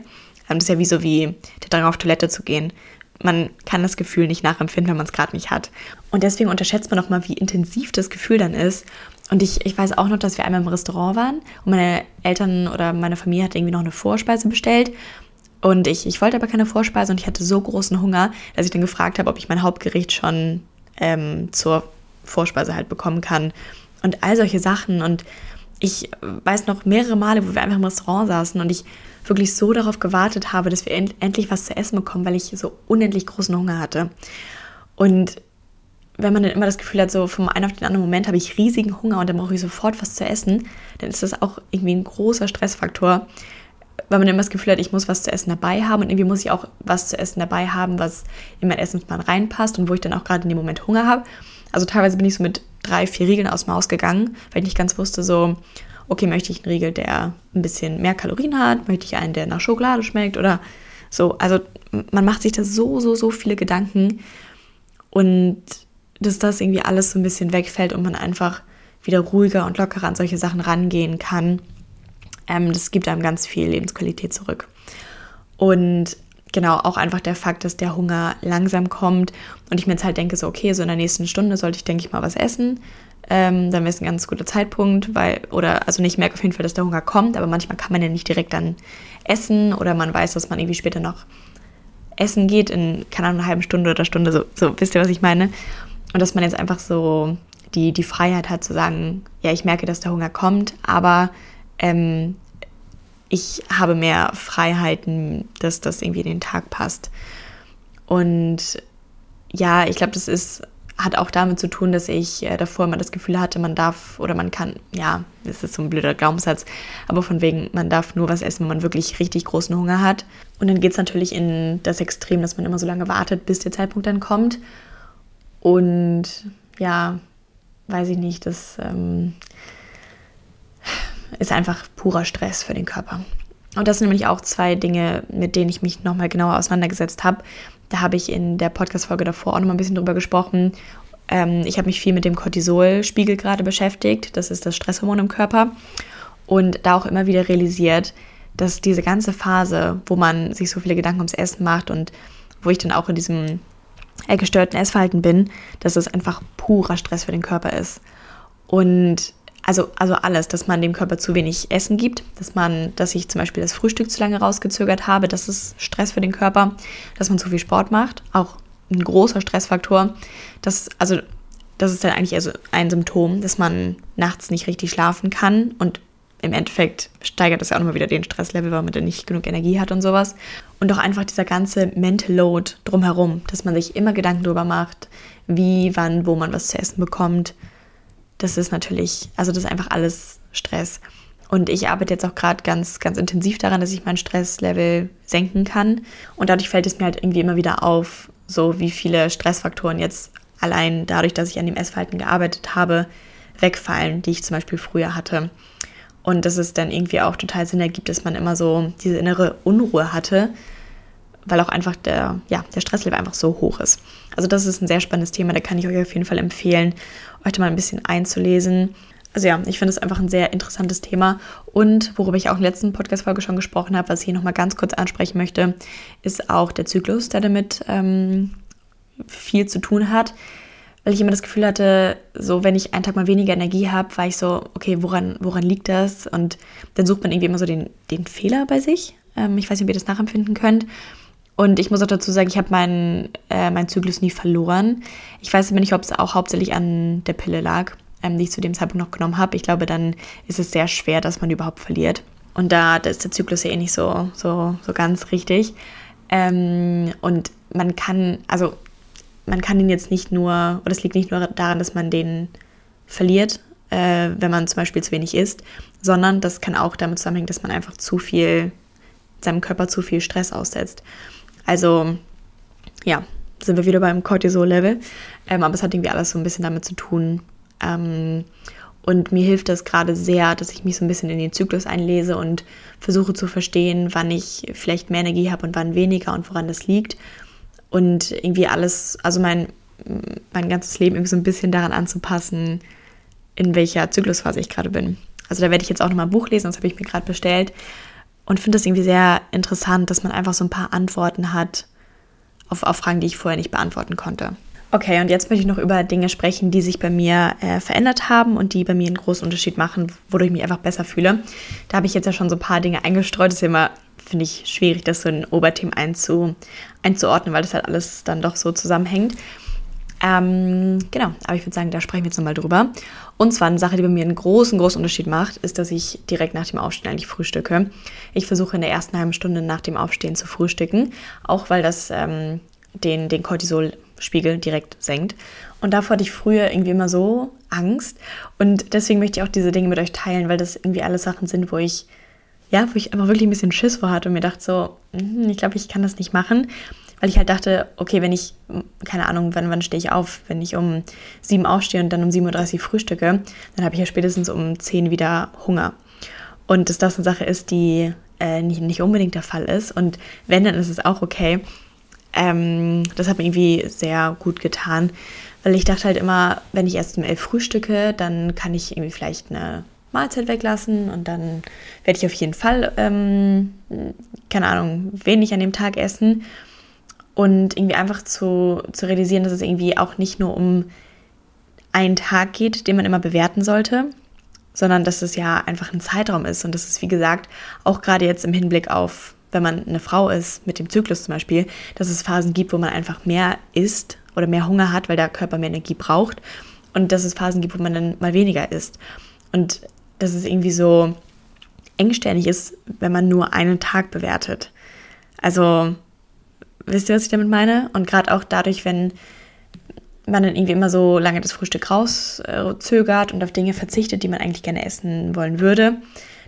Das ist ja wie so wie der Drang auf Toilette zu gehen. Man kann das Gefühl nicht nachempfinden, wenn man es gerade nicht hat. Und deswegen unterschätzt man auch mal, wie intensiv das Gefühl dann ist. Und ich, ich weiß auch noch, dass wir einmal im Restaurant waren und meine Eltern oder meine Familie hat irgendwie noch eine Vorspeise bestellt. Und ich, ich wollte aber keine Vorspeise und ich hatte so großen Hunger, dass ich dann gefragt habe, ob ich mein Hauptgericht schon ähm, zur Vorspeise halt bekommen kann. Und all solche Sachen. Und ich weiß noch mehrere Male, wo wir einfach im Restaurant saßen und ich wirklich so darauf gewartet habe, dass wir end endlich was zu essen bekommen, weil ich so unendlich großen Hunger hatte. Und wenn man dann immer das Gefühl hat, so vom einen auf den anderen Moment habe ich riesigen Hunger und dann brauche ich sofort was zu essen, dann ist das auch irgendwie ein großer Stressfaktor, weil man immer das Gefühl hat, ich muss was zu essen dabei haben und irgendwie muss ich auch was zu essen dabei haben, was in mein Essensplan reinpasst und wo ich dann auch gerade in dem Moment Hunger habe. Also teilweise bin ich so mit drei, vier Riegeln aus dem Haus gegangen, weil ich nicht ganz wusste, so, okay, möchte ich einen Riegel, der ein bisschen mehr Kalorien hat, möchte ich einen, der nach Schokolade schmeckt oder so. Also man macht sich da so, so, so viele Gedanken und dass das irgendwie alles so ein bisschen wegfällt und man einfach wieder ruhiger und lockerer an solche Sachen rangehen kann. Ähm, das gibt einem ganz viel Lebensqualität zurück. Und genau auch einfach der Fakt, dass der Hunger langsam kommt und ich mir jetzt halt denke, so okay, so in der nächsten Stunde sollte ich, denke ich, mal was essen. Ähm, dann wäre es ein ganz guter Zeitpunkt, weil, oder, also ich merke auf jeden Fall, dass der Hunger kommt, aber manchmal kann man ja nicht direkt dann essen oder man weiß, dass man irgendwie später noch essen geht in, keine Ahnung, einer halben Stunde oder Stunde, so, so wisst ihr, was ich meine? Und dass man jetzt einfach so die, die Freiheit hat zu sagen, ja, ich merke, dass der Hunger kommt, aber ähm, ich habe mehr Freiheiten, dass das irgendwie in den Tag passt. Und ja, ich glaube, das ist, hat auch damit zu tun, dass ich äh, davor immer das Gefühl hatte, man darf oder man kann, ja, das ist so ein blöder Glaubenssatz, aber von wegen, man darf nur was essen, wenn man wirklich richtig großen Hunger hat. Und dann geht es natürlich in das Extrem, dass man immer so lange wartet, bis der Zeitpunkt dann kommt. Und ja, weiß ich nicht, das ähm, ist einfach purer Stress für den Körper. Und das sind nämlich auch zwei Dinge, mit denen ich mich nochmal genauer auseinandergesetzt habe. Da habe ich in der Podcast-Folge davor auch nochmal ein bisschen drüber gesprochen. Ähm, ich habe mich viel mit dem Cortisolspiegel gerade beschäftigt. Das ist das Stresshormon im Körper. Und da auch immer wieder realisiert, dass diese ganze Phase, wo man sich so viele Gedanken ums Essen macht und wo ich dann auch in diesem gestörten Essverhalten bin, dass es einfach purer Stress für den Körper ist. Und also, also alles, dass man dem Körper zu wenig Essen gibt, dass man, dass ich zum Beispiel das Frühstück zu lange rausgezögert habe, das ist Stress für den Körper, dass man zu viel Sport macht, auch ein großer Stressfaktor. Das, also, das ist dann eigentlich also ein Symptom, dass man nachts nicht richtig schlafen kann und im Endeffekt steigert das ja auch nochmal wieder den Stresslevel, weil man dann nicht genug Energie hat und sowas. Und auch einfach dieser ganze Mental Load drumherum, dass man sich immer Gedanken darüber macht, wie, wann, wo man was zu essen bekommt, das ist natürlich, also das ist einfach alles Stress. Und ich arbeite jetzt auch gerade ganz, ganz intensiv daran, dass ich mein Stresslevel senken kann. Und dadurch fällt es mir halt irgendwie immer wieder auf, so wie viele Stressfaktoren jetzt allein dadurch, dass ich an dem Essverhalten gearbeitet habe, wegfallen, die ich zum Beispiel früher hatte. Und dass es dann irgendwie auch total Sinn ergibt, dass man immer so diese innere Unruhe hatte, weil auch einfach der, ja, der Stresslevel einfach so hoch ist. Also das ist ein sehr spannendes Thema, da kann ich euch auf jeden Fall empfehlen, euch da mal ein bisschen einzulesen. also ja, ich finde es einfach ein sehr interessantes Thema. Und worüber ich auch in der letzten Podcast-Folge schon gesprochen habe, was ich hier nochmal ganz kurz ansprechen möchte, ist auch der Zyklus, der damit ähm, viel zu tun hat. Weil ich immer das Gefühl hatte, so wenn ich einen Tag mal weniger Energie habe, war ich so, okay, woran, woran liegt das? Und dann sucht man irgendwie immer so den, den Fehler bei sich. Ähm, ich weiß nicht, ob ihr das nachempfinden könnt. Und ich muss auch dazu sagen, ich habe meinen äh, mein Zyklus nie verloren. Ich weiß aber nicht, ob es auch hauptsächlich an der Pille lag ähm, die ich zu dem Zeitpunkt noch genommen habe. Ich glaube, dann ist es sehr schwer, dass man überhaupt verliert. Und da, da ist der Zyklus ja eh nicht so, so, so ganz richtig. Ähm, und man kann, also man kann ihn jetzt nicht nur, oder es liegt nicht nur daran, dass man den verliert, äh, wenn man zum Beispiel zu wenig isst, sondern das kann auch damit zusammenhängen, dass man einfach zu viel, seinem Körper zu viel Stress aussetzt. Also, ja, sind wir wieder beim Cortisol-Level. Ähm, aber es hat irgendwie alles so ein bisschen damit zu tun, ähm, und mir hilft das gerade sehr, dass ich mich so ein bisschen in den Zyklus einlese und versuche zu verstehen, wann ich vielleicht mehr Energie habe und wann weniger und woran das liegt. Und irgendwie alles, also mein, mein ganzes Leben irgendwie so ein bisschen daran anzupassen, in welcher Zyklusphase ich gerade bin. Also da werde ich jetzt auch nochmal ein Buch lesen, das habe ich mir gerade bestellt. Und finde das irgendwie sehr interessant, dass man einfach so ein paar Antworten hat auf, auf Fragen, die ich vorher nicht beantworten konnte. Okay, und jetzt möchte ich noch über Dinge sprechen, die sich bei mir äh, verändert haben und die bei mir einen großen Unterschied machen, wodurch ich mich einfach besser fühle. Da habe ich jetzt ja schon so ein paar Dinge eingestreut. Das ist immer, finde ich, schwierig, das so in Oberthemen einzu, einzuordnen, weil das halt alles dann doch so zusammenhängt. Ähm, genau, aber ich würde sagen, da sprechen wir jetzt nochmal drüber. Und zwar eine Sache, die bei mir einen großen, großen Unterschied macht, ist, dass ich direkt nach dem Aufstehen eigentlich frühstücke. Ich versuche in der ersten halben Stunde nach dem Aufstehen zu frühstücken, auch weil das ähm, den, den Cortisol Spiegel direkt senkt. Und davor hatte ich früher irgendwie immer so Angst. Und deswegen möchte ich auch diese Dinge mit euch teilen, weil das irgendwie alles Sachen sind, wo ich, ja, wo ich einfach wirklich ein bisschen Schiss vor hatte und mir dachte so, hm, ich glaube, ich kann das nicht machen. Weil ich halt dachte, okay, wenn ich, keine Ahnung, wann, wann stehe ich auf? Wenn ich um sieben aufstehe und dann um 7.30 Uhr frühstücke, dann habe ich ja spätestens um zehn wieder Hunger. Und dass das eine Sache ist, die äh, nicht, nicht unbedingt der Fall ist. Und wenn, dann ist es auch okay. Ähm, das hat mir irgendwie sehr gut getan, weil ich dachte halt immer, wenn ich erst um elf frühstücke, dann kann ich irgendwie vielleicht eine Mahlzeit weglassen und dann werde ich auf jeden Fall, ähm, keine Ahnung, wenig an dem Tag essen. Und irgendwie einfach zu, zu realisieren, dass es irgendwie auch nicht nur um einen Tag geht, den man immer bewerten sollte, sondern dass es ja einfach ein Zeitraum ist und dass es, wie gesagt, auch gerade jetzt im Hinblick auf wenn man eine Frau ist, mit dem Zyklus zum Beispiel, dass es Phasen gibt, wo man einfach mehr isst oder mehr Hunger hat, weil der Körper mehr Energie braucht. Und dass es Phasen gibt, wo man dann mal weniger isst. Und dass es irgendwie so engständig ist, wenn man nur einen Tag bewertet. Also, wisst ihr, was ich damit meine? Und gerade auch dadurch, wenn man dann irgendwie immer so lange das Frühstück rauszögert und auf Dinge verzichtet, die man eigentlich gerne essen wollen würde,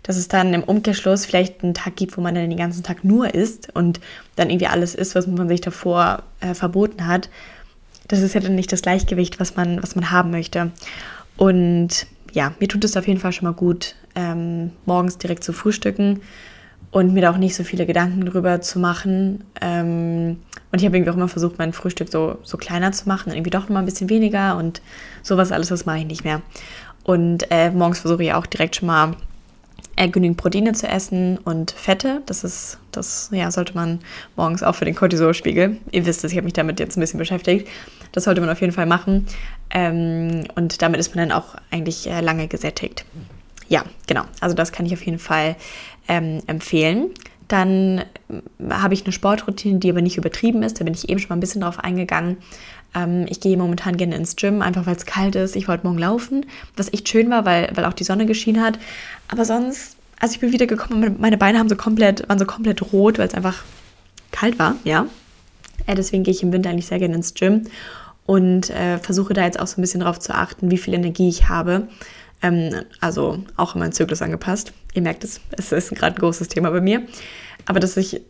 dass es dann im Umkehrschluss vielleicht einen Tag gibt, wo man dann den ganzen Tag nur isst und dann irgendwie alles isst, was man sich davor äh, verboten hat. Das ist ja dann nicht das Gleichgewicht, was man, was man haben möchte. Und ja, mir tut es auf jeden Fall schon mal gut, ähm, morgens direkt zu frühstücken und mir da auch nicht so viele Gedanken drüber zu machen. Ähm, und ich habe irgendwie auch immer versucht, mein Frühstück so, so kleiner zu machen, irgendwie doch noch mal ein bisschen weniger und sowas alles, das mache ich nicht mehr. Und äh, morgens versuche ich auch direkt schon mal äh, genügend Proteine zu essen und Fette. Das ist, das ja, sollte man morgens auch für den Cortisolspiegel. Ihr wisst es, ich habe mich damit jetzt ein bisschen beschäftigt. Das sollte man auf jeden Fall machen. Ähm, und damit ist man dann auch eigentlich äh, lange gesättigt. Ja, genau. Also das kann ich auf jeden Fall ähm, empfehlen. Dann äh, habe ich eine Sportroutine, die aber nicht übertrieben ist. Da bin ich eben schon mal ein bisschen drauf eingegangen. Ähm, ich gehe momentan gerne ins Gym, einfach weil es kalt ist. Ich wollte morgen laufen, was echt schön war, weil, weil auch die Sonne geschienen hat. Aber sonst, also ich bin wieder gekommen, meine Beine haben so komplett, waren so komplett rot, weil es einfach kalt war, ja. Äh, deswegen gehe ich im Winter eigentlich sehr gerne ins Gym und äh, versuche da jetzt auch so ein bisschen drauf zu achten, wie viel Energie ich habe. Ähm, also auch in meinen Zyklus angepasst. Ihr merkt es, es ist gerade ein großes Thema bei mir. Aber dass ich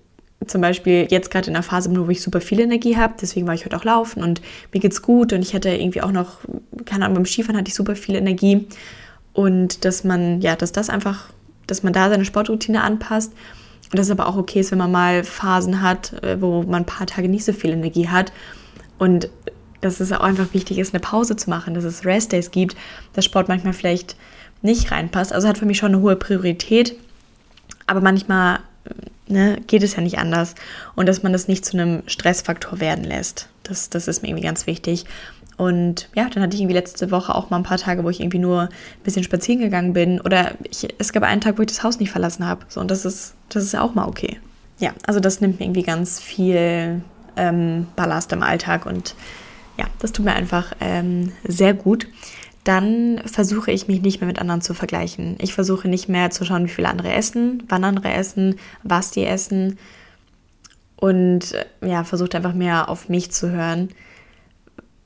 zum Beispiel jetzt gerade in einer Phase bin, wo ich super viel Energie habe, deswegen war ich heute auch laufen und mir geht's gut und ich hatte irgendwie auch noch, keine Ahnung, beim Skifahren hatte ich super viel Energie und dass man, ja, dass das einfach, dass man da seine Sportroutine anpasst und dass es aber auch okay ist, wenn man mal Phasen hat, äh, wo man ein paar Tage nicht so viel Energie hat und dass es auch einfach wichtig ist, eine Pause zu machen, dass es Rest Days gibt, dass Sport manchmal vielleicht nicht reinpasst. Also hat für mich schon eine hohe Priorität. Aber manchmal ne, geht es ja nicht anders. Und dass man das nicht zu einem Stressfaktor werden lässt. Das, das ist mir irgendwie ganz wichtig. Und ja, dann hatte ich irgendwie letzte Woche auch mal ein paar Tage, wo ich irgendwie nur ein bisschen spazieren gegangen bin. Oder ich, es gab einen Tag, wo ich das Haus nicht verlassen habe. So, und das ist, das ist ja auch mal okay. Ja, also das nimmt mir irgendwie ganz viel ähm, Ballast im Alltag und ja, das tut mir einfach ähm, sehr gut. Dann versuche ich mich nicht mehr mit anderen zu vergleichen. Ich versuche nicht mehr zu schauen, wie viele andere essen, wann andere essen, was die essen. Und ja, versucht einfach mehr auf mich zu hören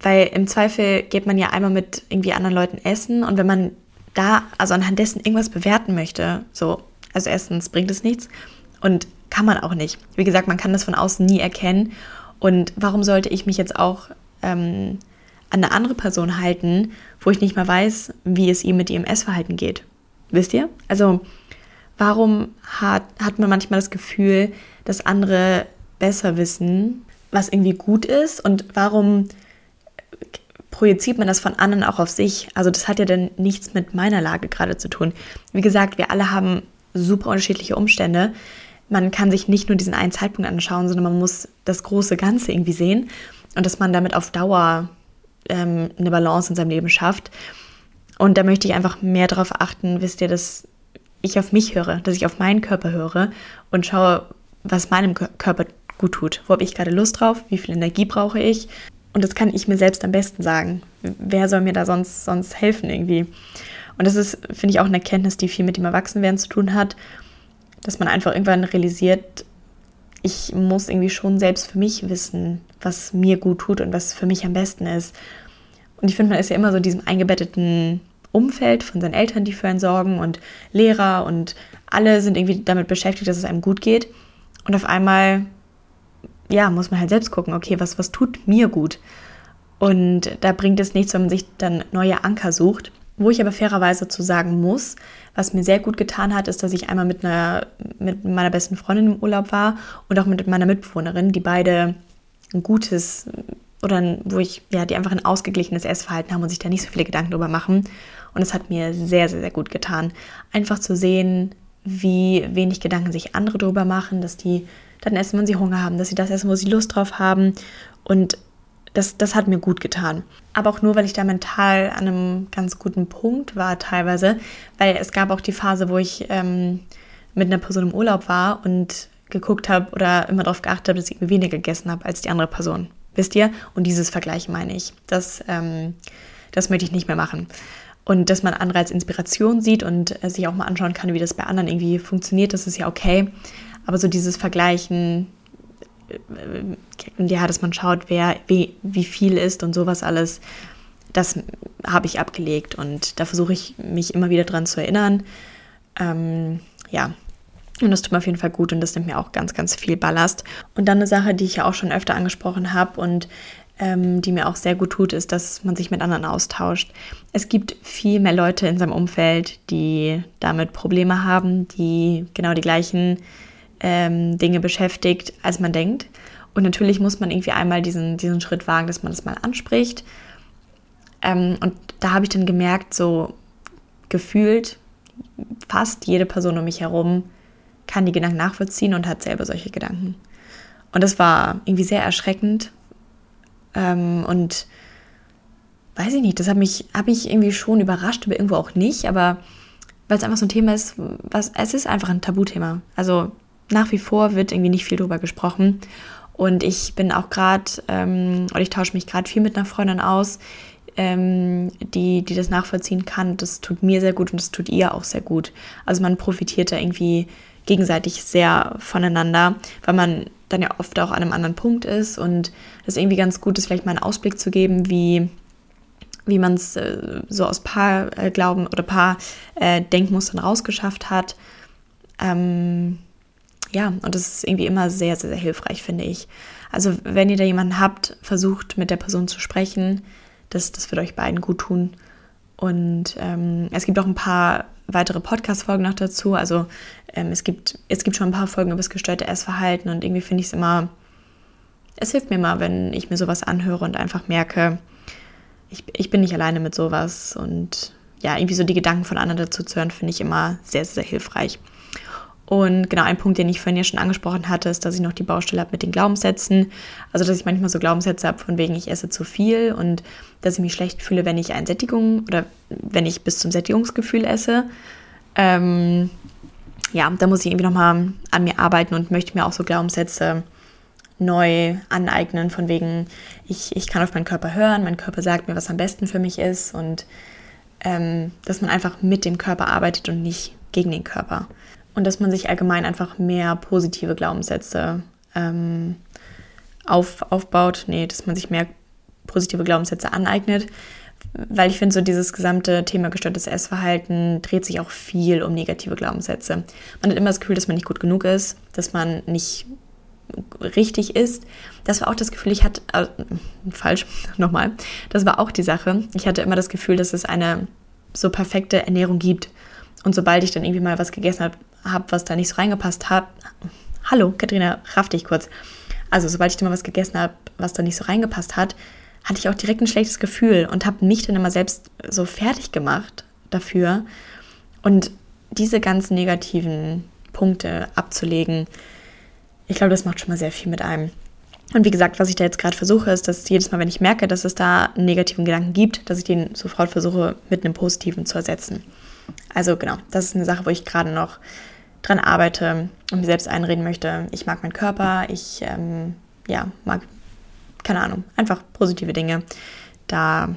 weil im Zweifel geht man ja einmal mit irgendwie anderen Leuten essen und wenn man da, also anhand dessen irgendwas bewerten möchte, so, also erstens bringt es nichts und kann man auch nicht. Wie gesagt, man kann das von außen nie erkennen. Und warum sollte ich mich jetzt auch ähm, an eine andere Person halten, wo ich nicht mal weiß, wie es ihm mit ihrem Essverhalten geht? Wisst ihr? Also, warum hat, hat man manchmal das Gefühl, dass andere besser wissen, was irgendwie gut ist? Und warum projiziert man das von anderen auch auf sich. Also das hat ja dann nichts mit meiner Lage gerade zu tun. Wie gesagt, wir alle haben super unterschiedliche Umstände. Man kann sich nicht nur diesen einen Zeitpunkt anschauen, sondern man muss das große Ganze irgendwie sehen und dass man damit auf Dauer ähm, eine Balance in seinem Leben schafft. Und da möchte ich einfach mehr darauf achten, wisst ihr, dass ich auf mich höre, dass ich auf meinen Körper höre und schaue, was meinem Körper gut tut. Wo habe ich gerade Lust drauf? Wie viel Energie brauche ich? Und das kann ich mir selbst am besten sagen. Wer soll mir da sonst, sonst helfen irgendwie? Und das ist, finde ich, auch eine Erkenntnis, die viel mit dem Erwachsenwerden zu tun hat, dass man einfach irgendwann realisiert, ich muss irgendwie schon selbst für mich wissen, was mir gut tut und was für mich am besten ist. Und ich finde, man ist ja immer so in diesem eingebetteten Umfeld von seinen Eltern, die für einen sorgen und Lehrer und alle sind irgendwie damit beschäftigt, dass es einem gut geht. Und auf einmal ja, muss man halt selbst gucken, okay, was, was tut mir gut? Und da bringt es nichts, wenn man sich dann neue Anker sucht. Wo ich aber fairerweise zu sagen muss, was mir sehr gut getan hat, ist, dass ich einmal mit, einer, mit meiner besten Freundin im Urlaub war und auch mit meiner Mitbewohnerin, die beide ein gutes oder wo ich, ja, die einfach ein ausgeglichenes Essverhalten haben und sich da nicht so viele Gedanken drüber machen. Und es hat mir sehr, sehr, sehr gut getan. Einfach zu sehen, wie wenig Gedanken sich andere drüber machen, dass die dann essen, wenn sie Hunger haben, dass sie das essen, wo sie Lust drauf haben. Und das, das hat mir gut getan. Aber auch nur, weil ich da mental an einem ganz guten Punkt war teilweise, weil es gab auch die Phase, wo ich ähm, mit einer Person im Urlaub war und geguckt habe oder immer darauf geachtet habe, dass ich weniger gegessen habe als die andere Person. Wisst ihr? Und dieses Vergleich meine ich. Das, ähm, das möchte ich nicht mehr machen. Und dass man andere als Inspiration sieht und äh, sich auch mal anschauen kann, wie das bei anderen irgendwie funktioniert, das ist ja okay. Aber so dieses Vergleichen, äh, ja, dass man schaut, wer wie, wie viel ist und sowas alles, das habe ich abgelegt und da versuche ich mich immer wieder dran zu erinnern. Ähm, ja, und das tut mir auf jeden Fall gut und das nimmt mir auch ganz, ganz viel Ballast. Und dann eine Sache, die ich ja auch schon öfter angesprochen habe und ähm, die mir auch sehr gut tut, ist, dass man sich mit anderen austauscht. Es gibt viel mehr Leute in seinem Umfeld, die damit Probleme haben, die genau die gleichen ähm, Dinge beschäftigt, als man denkt. Und natürlich muss man irgendwie einmal diesen, diesen Schritt wagen, dass man das mal anspricht. Ähm, und da habe ich dann gemerkt, so gefühlt, fast jede Person um mich herum kann die Gedanken nachvollziehen und hat selber solche Gedanken. Und das war irgendwie sehr erschreckend. Ähm, und weiß ich nicht, das hat mich, hat mich irgendwie schon überrascht, aber irgendwo auch nicht. Aber weil es einfach so ein Thema ist, was, es ist einfach ein Tabuthema. Also nach wie vor wird irgendwie nicht viel drüber gesprochen. Und ich bin auch gerade, ähm, oder ich tausche mich gerade viel mit einer Freundin aus, ähm, die, die das nachvollziehen kann. Das tut mir sehr gut und das tut ihr auch sehr gut. Also man profitiert da irgendwie gegenseitig sehr voneinander, weil man dann ja oft auch an einem anderen Punkt ist und das irgendwie ganz gut ist, vielleicht mal einen Ausblick zu geben, wie wie man es äh, so aus paar äh, Glauben oder paar äh, Denkmustern rausgeschafft hat. Ähm, ja, und das ist irgendwie immer sehr, sehr, sehr hilfreich, finde ich. Also wenn ihr da jemanden habt, versucht mit der Person zu sprechen. Das, das wird euch beiden gut tun. Und ähm, es gibt auch ein paar weitere Podcast-Folgen noch dazu. Also ähm, es, gibt, es gibt schon ein paar Folgen über das gestörte Essverhalten und irgendwie finde ich es immer, es hilft mir immer, wenn ich mir sowas anhöre und einfach merke, ich, ich bin nicht alleine mit sowas und ja, irgendwie so die Gedanken von anderen dazu zu hören, finde ich immer sehr, sehr hilfreich. Und genau ein Punkt, den ich vorhin ja schon angesprochen hatte, ist, dass ich noch die Baustelle habe mit den Glaubenssätzen. Also, dass ich manchmal so Glaubenssätze habe, von wegen ich esse zu viel und dass ich mich schlecht fühle, wenn ich ein Sättigung oder wenn ich bis zum Sättigungsgefühl esse. Ähm, ja, da muss ich irgendwie nochmal an mir arbeiten und möchte mir auch so Glaubenssätze neu aneignen, von wegen, ich, ich kann auf meinen Körper hören, mein Körper sagt mir, was am besten für mich ist und ähm, dass man einfach mit dem Körper arbeitet und nicht gegen den Körper. Und dass man sich allgemein einfach mehr positive Glaubenssätze ähm, auf, aufbaut, nee, dass man sich mehr positive Glaubenssätze aneignet, weil ich finde, so dieses gesamte Thema gestörtes Essverhalten dreht sich auch viel um negative Glaubenssätze. Man hat immer das Gefühl, dass man nicht gut genug ist, dass man nicht richtig ist. Das war auch das Gefühl, ich hatte, äh, falsch, nochmal, das war auch die Sache. Ich hatte immer das Gefühl, dass es eine so perfekte Ernährung gibt. Und sobald ich dann irgendwie mal was gegessen habe, hab, was da nicht so reingepasst hat, hallo, Katrina, raff dich kurz. Also, sobald ich dann mal was gegessen habe, was da nicht so reingepasst hat, hatte ich auch direkt ein schlechtes Gefühl und habe mich dann immer selbst so fertig gemacht dafür. Und diese ganzen negativen Punkte abzulegen, ich glaube, das macht schon mal sehr viel mit einem. Und wie gesagt, was ich da jetzt gerade versuche, ist, dass jedes Mal, wenn ich merke, dass es da einen negativen Gedanken gibt, dass ich den sofort versuche, mit einem positiven zu ersetzen. Also genau, das ist eine Sache, wo ich gerade noch dran arbeite und mir selbst einreden möchte. Ich mag meinen Körper, ich ähm, ja, mag, keine Ahnung, einfach positive Dinge. Da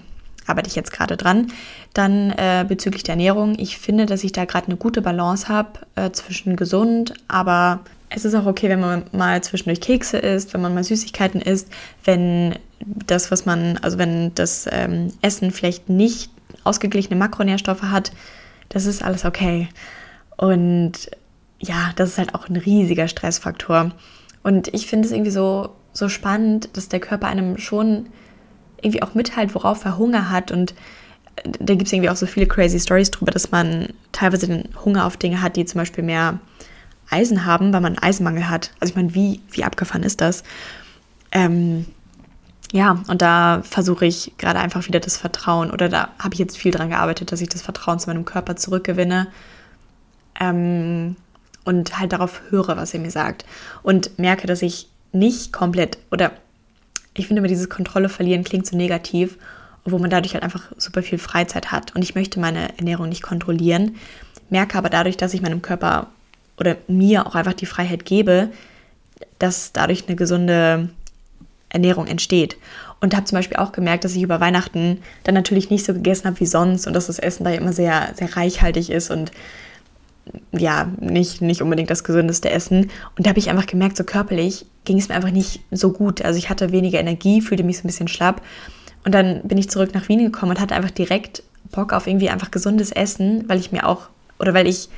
arbeite ich jetzt gerade dran. Dann äh, bezüglich der Ernährung, ich finde, dass ich da gerade eine gute Balance habe äh, zwischen gesund, aber es ist auch okay, wenn man mal zwischendurch Kekse isst, wenn man mal Süßigkeiten isst, wenn das, was man, also wenn das ähm, Essen vielleicht nicht ausgeglichene Makronährstoffe hat, das ist alles okay. Und ja, das ist halt auch ein riesiger Stressfaktor. Und ich finde es irgendwie so, so spannend, dass der Körper einem schon irgendwie auch mitteilt, worauf er Hunger hat. Und da gibt es irgendwie auch so viele crazy Stories drüber, dass man teilweise den Hunger auf Dinge hat, die zum Beispiel mehr Eisen haben, weil man Eisenmangel hat. Also ich meine, wie, wie abgefahren ist das? Ähm, ja, und da versuche ich gerade einfach wieder das Vertrauen, oder da habe ich jetzt viel dran gearbeitet, dass ich das Vertrauen zu meinem Körper zurückgewinne ähm, und halt darauf höre, was er mir sagt. Und merke, dass ich nicht komplett, oder ich finde immer, dieses Kontrolle verlieren klingt so negativ, obwohl man dadurch halt einfach super viel Freizeit hat. Und ich möchte meine Ernährung nicht kontrollieren, merke aber dadurch, dass ich meinem Körper oder mir auch einfach die Freiheit gebe, dass dadurch eine gesunde Ernährung entsteht. Und habe zum Beispiel auch gemerkt, dass ich über Weihnachten dann natürlich nicht so gegessen habe wie sonst und dass das Essen da immer sehr, sehr reichhaltig ist und ja, nicht, nicht unbedingt das gesündeste Essen. Und da habe ich einfach gemerkt, so körperlich ging es mir einfach nicht so gut. Also ich hatte weniger Energie, fühlte mich so ein bisschen schlapp. Und dann bin ich zurück nach Wien gekommen und hatte einfach direkt Bock auf irgendwie einfach gesundes Essen, weil ich mir auch, oder weil ich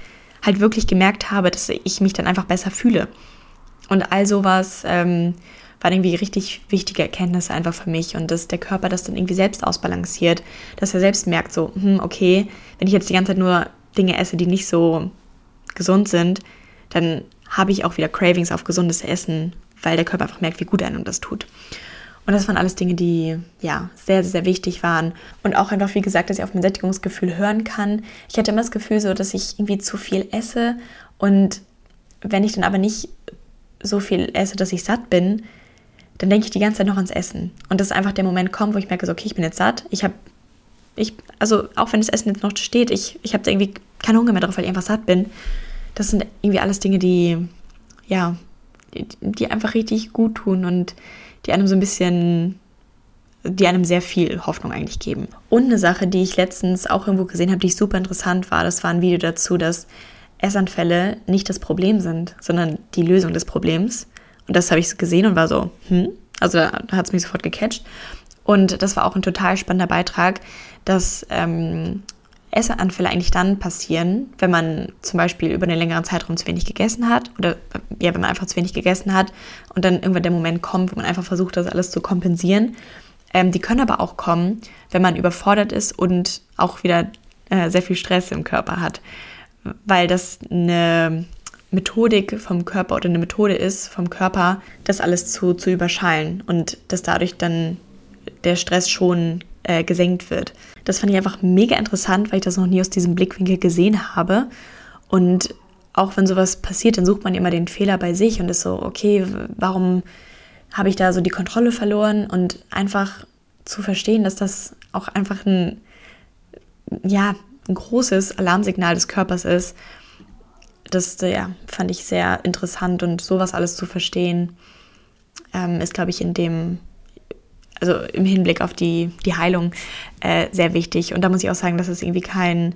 halt wirklich gemerkt habe, dass ich mich dann einfach besser fühle. Und all sowas ähm, waren irgendwie richtig wichtige Erkenntnisse einfach für mich und dass der Körper das dann irgendwie selbst ausbalanciert, dass er selbst merkt, so, hm, okay, wenn ich jetzt die ganze Zeit nur Dinge esse, die nicht so gesund sind, dann habe ich auch wieder Cravings auf gesundes Essen, weil der Körper einfach merkt, wie gut einem das tut. Und das waren alles Dinge, die ja sehr, sehr wichtig waren. Und auch einfach, wie gesagt, dass ich auf mein Sättigungsgefühl hören kann. Ich hatte immer das Gefühl, so, dass ich irgendwie zu viel esse. Und wenn ich dann aber nicht so viel esse, dass ich satt bin, dann denke ich die ganze Zeit noch ans Essen. Und das ist einfach der Moment kommt, wo ich merke, so, okay, ich bin jetzt satt. Ich habe, ich, also auch wenn das Essen jetzt noch steht, ich, ich habe irgendwie keinen Hunger mehr drauf, weil ich einfach satt bin. Das sind irgendwie alles Dinge, die, ja, die, die einfach richtig gut tun und die einem so ein bisschen, die einem sehr viel Hoffnung eigentlich geben. Und eine Sache, die ich letztens auch irgendwo gesehen habe, die super interessant war, das war ein Video dazu, dass Essanfälle nicht das Problem sind, sondern die Lösung des Problems. Und das habe ich gesehen und war so, hm, also da hat es mich sofort gecatcht. Und das war auch ein total spannender Beitrag, dass ähm, Essanfälle eigentlich dann passieren, wenn man zum Beispiel über einen längeren Zeitraum zu wenig gegessen hat oder ja, wenn man einfach zu wenig gegessen hat und dann irgendwann der Moment kommt, wo man einfach versucht, das alles zu kompensieren. Ähm, die können aber auch kommen, wenn man überfordert ist und auch wieder äh, sehr viel Stress im Körper hat, weil das eine Methodik vom Körper oder eine Methode ist vom Körper, das alles zu, zu überschallen und dass dadurch dann der Stress schon äh, gesenkt wird. Das fand ich einfach mega interessant, weil ich das noch nie aus diesem Blickwinkel gesehen habe. Und auch wenn sowas passiert, dann sucht man immer den Fehler bei sich und ist so, okay, warum habe ich da so die Kontrolle verloren? Und einfach zu verstehen, dass das auch einfach ein, ja, ein großes Alarmsignal des Körpers ist. Das ja, fand ich sehr interessant und sowas alles zu verstehen, ähm, ist, glaube ich, in dem, also im Hinblick auf die, die Heilung äh, sehr wichtig. Und da muss ich auch sagen, das ist irgendwie kein,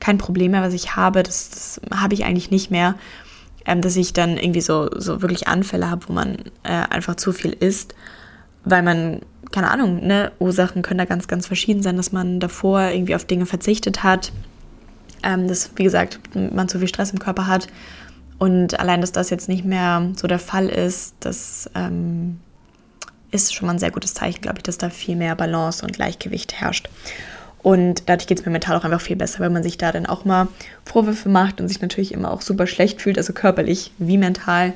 kein Problem mehr, was ich habe. Das, das habe ich eigentlich nicht mehr, ähm, dass ich dann irgendwie so, so wirklich Anfälle habe, wo man äh, einfach zu viel isst, weil man keine Ahnung, ne, Ursachen können da ganz, ganz verschieden sein, dass man davor irgendwie auf Dinge verzichtet hat, ähm, dass, wie gesagt, man zu viel Stress im Körper hat. Und allein, dass das jetzt nicht mehr so der Fall ist, das ähm, ist schon mal ein sehr gutes Zeichen, glaube ich, dass da viel mehr Balance und Gleichgewicht herrscht. Und dadurch geht es mir mental auch einfach viel besser, weil man sich da dann auch mal Vorwürfe macht und sich natürlich immer auch super schlecht fühlt, also körperlich wie mental.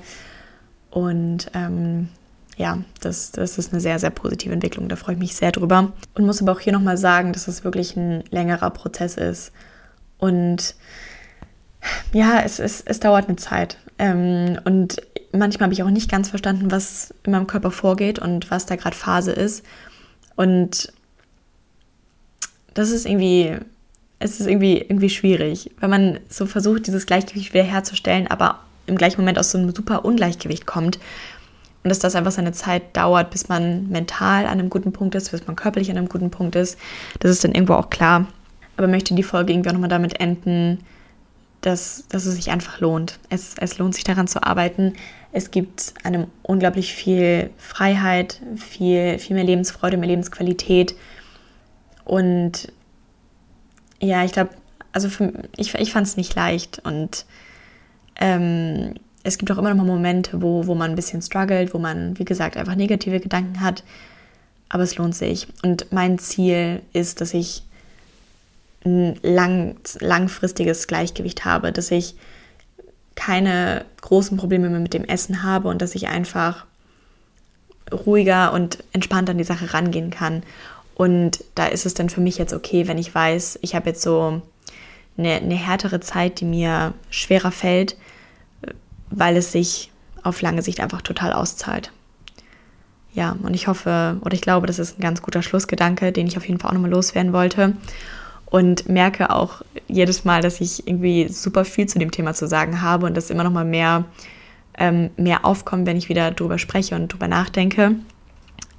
Und ähm, ja, das, das ist eine sehr, sehr positive Entwicklung. Da freue ich mich sehr drüber. Und muss aber auch hier nochmal sagen, dass es wirklich ein längerer Prozess ist. Und ja, es, es, es dauert eine Zeit. Ähm, und manchmal habe ich auch nicht ganz verstanden, was in meinem Körper vorgeht und was da gerade Phase ist. Und das ist irgendwie, es ist irgendwie, irgendwie schwierig, weil man so versucht, dieses Gleichgewicht wiederherzustellen, aber im gleichen Moment aus so einem super Ungleichgewicht kommt und dass das einfach seine Zeit dauert, bis man mental an einem guten Punkt ist, bis man körperlich an einem guten Punkt ist. Das ist dann irgendwo auch klar. Aber möchte die Folge irgendwie auch nochmal damit enden, dass, dass es sich einfach lohnt. Es, es lohnt sich daran zu arbeiten. Es gibt einem unglaublich viel Freiheit, viel, viel mehr Lebensfreude, mehr Lebensqualität. Und ja, ich glaube, also für, ich, ich fand es nicht leicht. Und ähm, es gibt auch immer noch mal Momente, wo, wo man ein bisschen struggelt, wo man, wie gesagt, einfach negative Gedanken hat. Aber es lohnt sich. Und mein Ziel ist, dass ich ein lang, langfristiges Gleichgewicht habe, dass ich keine großen Probleme mehr mit dem Essen habe und dass ich einfach ruhiger und entspannter an die Sache rangehen kann. Und da ist es dann für mich jetzt okay, wenn ich weiß, ich habe jetzt so eine, eine härtere Zeit, die mir schwerer fällt, weil es sich auf lange Sicht einfach total auszahlt. Ja, und ich hoffe oder ich glaube, das ist ein ganz guter Schlussgedanke, den ich auf jeden Fall auch nochmal loswerden wollte. Und merke auch jedes Mal, dass ich irgendwie super viel zu dem Thema zu sagen habe und dass immer noch mal mehr, ähm, mehr aufkommt, wenn ich wieder drüber spreche und drüber nachdenke.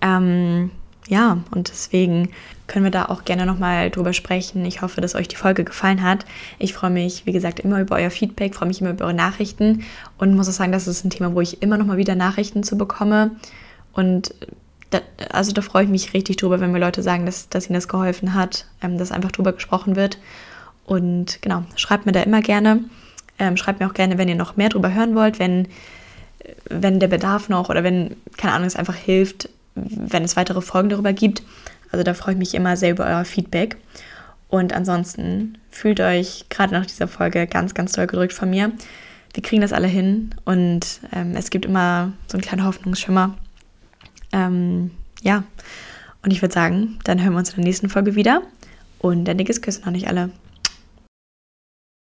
Ähm, ja, und deswegen können wir da auch gerne nochmal drüber sprechen. Ich hoffe, dass euch die Folge gefallen hat. Ich freue mich, wie gesagt, immer über euer Feedback, freue mich immer über eure Nachrichten und muss auch sagen, das ist ein Thema, wo ich immer nochmal wieder Nachrichten zu bekomme. Und da, also da freue ich mich richtig drüber, wenn mir Leute sagen, dass, dass ihnen das geholfen hat, ähm, dass einfach drüber gesprochen wird. Und genau, schreibt mir da immer gerne. Ähm, schreibt mir auch gerne, wenn ihr noch mehr drüber hören wollt, wenn, wenn der Bedarf noch oder wenn, keine Ahnung, es einfach hilft, wenn es weitere Folgen darüber gibt. Also da freue ich mich immer sehr über euer Feedback. Und ansonsten fühlt euch gerade nach dieser Folge ganz, ganz toll gedrückt von mir. Wir kriegen das alle hin und ähm, es gibt immer so einen kleinen Hoffnungsschimmer. Ähm, ja, und ich würde sagen, dann hören wir uns in der nächsten Folge wieder. Und ein dickes Küssen an euch alle.